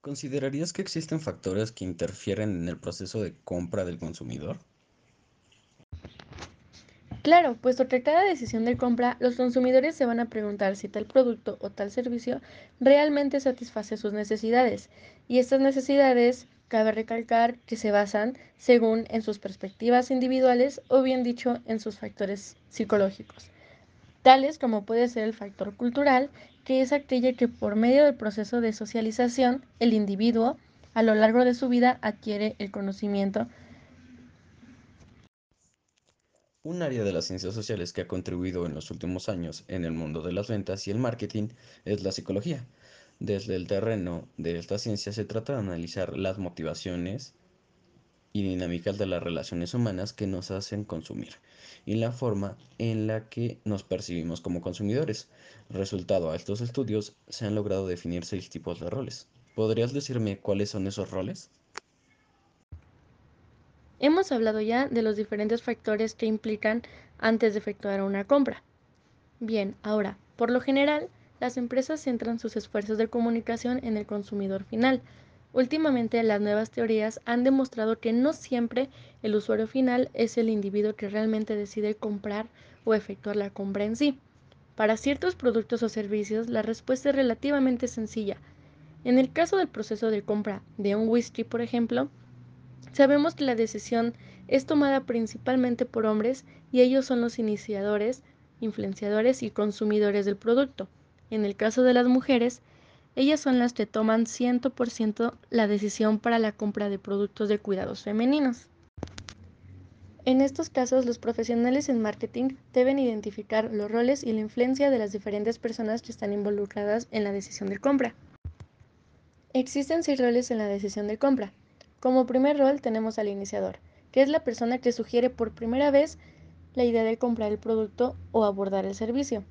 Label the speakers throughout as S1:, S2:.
S1: ¿Considerarías que existen factores que interfieren en el proceso de compra del consumidor?
S2: Claro, puesto que cada decisión de compra, los consumidores se van a preguntar si tal producto o tal servicio realmente satisface sus necesidades. Y estas necesidades, cabe recalcar que se basan según en sus perspectivas individuales o bien dicho en sus factores psicológicos, como puede ser el factor cultural, que es aquella que por medio del proceso de socialización el individuo a lo largo de su vida adquiere el conocimiento
S1: Un área de las ciencias sociales que ha contribuido en los últimos años en el mundo de las ventas y el marketing es la psicología. Desde el terreno de esta ciencia se trata de analizar las motivaciones y dinámicas de las relaciones humanas que nos hacen consumir y la forma en la que nos percibimos como consumidores. Resultado a estos estudios se han logrado definir seis tipos de roles. ¿Podrías decirme cuáles son esos roles?
S2: Hemos hablado ya de los diferentes factores que implican antes de efectuar una compra. Bien, ahora, por lo general, las empresas centran sus esfuerzos de comunicación en el consumidor final. Últimamente, las nuevas teorías han demostrado que no siempre el usuario final es el individuo que realmente decide comprar o efectuar la compra en sí. Para ciertos productos o servicios, la respuesta es relativamente sencilla. En el caso del proceso de compra de un whisky, por ejemplo, Sabemos que la decisión es tomada principalmente por hombres y ellos son los iniciadores, influenciadores y consumidores del producto. En el caso de las mujeres, ellas son las que toman 100% la decisión para la compra de productos de cuidados femeninos. En estos casos, los profesionales en marketing deben identificar los roles y la influencia de las diferentes personas que están involucradas en la decisión de compra. Existen seis roles en la decisión de compra. Como primer rol tenemos al iniciador, que es la persona que sugiere por primera vez la idea de comprar el producto o abordar el servicio.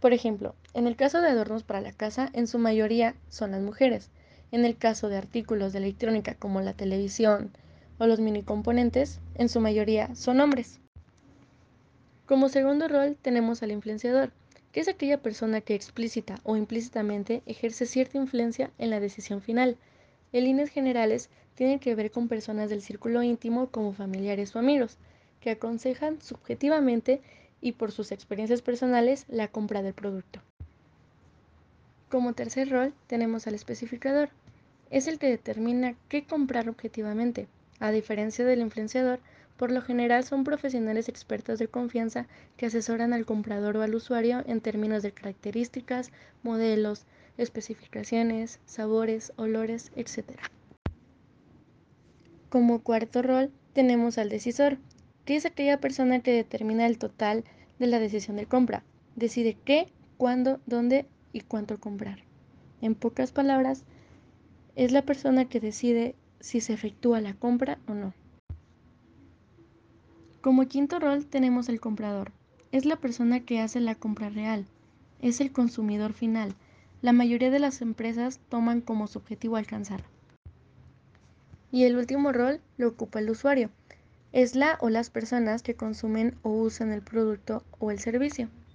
S2: Por ejemplo, en el caso de adornos para la casa, en su mayoría son las mujeres. En el caso de artículos de electrónica como la televisión o los mini componentes, en su mayoría son hombres. Como segundo rol tenemos al influenciador, que es aquella persona que explícita o implícitamente ejerce cierta influencia en la decisión final. En líneas generales, tiene que ver con personas del círculo íntimo como familiares o amigos, que aconsejan subjetivamente y por sus experiencias personales la compra del producto. Como tercer rol tenemos al especificador. Es el que determina qué comprar objetivamente. A diferencia del influenciador, por lo general son profesionales expertos de confianza que asesoran al comprador o al usuario en términos de características, modelos, especificaciones, sabores, olores, etc. Como cuarto rol tenemos al decisor, es aquella persona que determina el total de la decisión de compra, decide qué, cuándo, dónde y cuánto comprar. En pocas palabras, es la persona que decide si se efectúa la compra o no. Como quinto rol tenemos el comprador. Es la persona que hace la compra real. Es el consumidor final, la mayoría de las empresas toman como su objetivo alcanzar. Y el último rol lo ocupa el usuario. Es la o las personas que consumen o usan el producto o el servicio.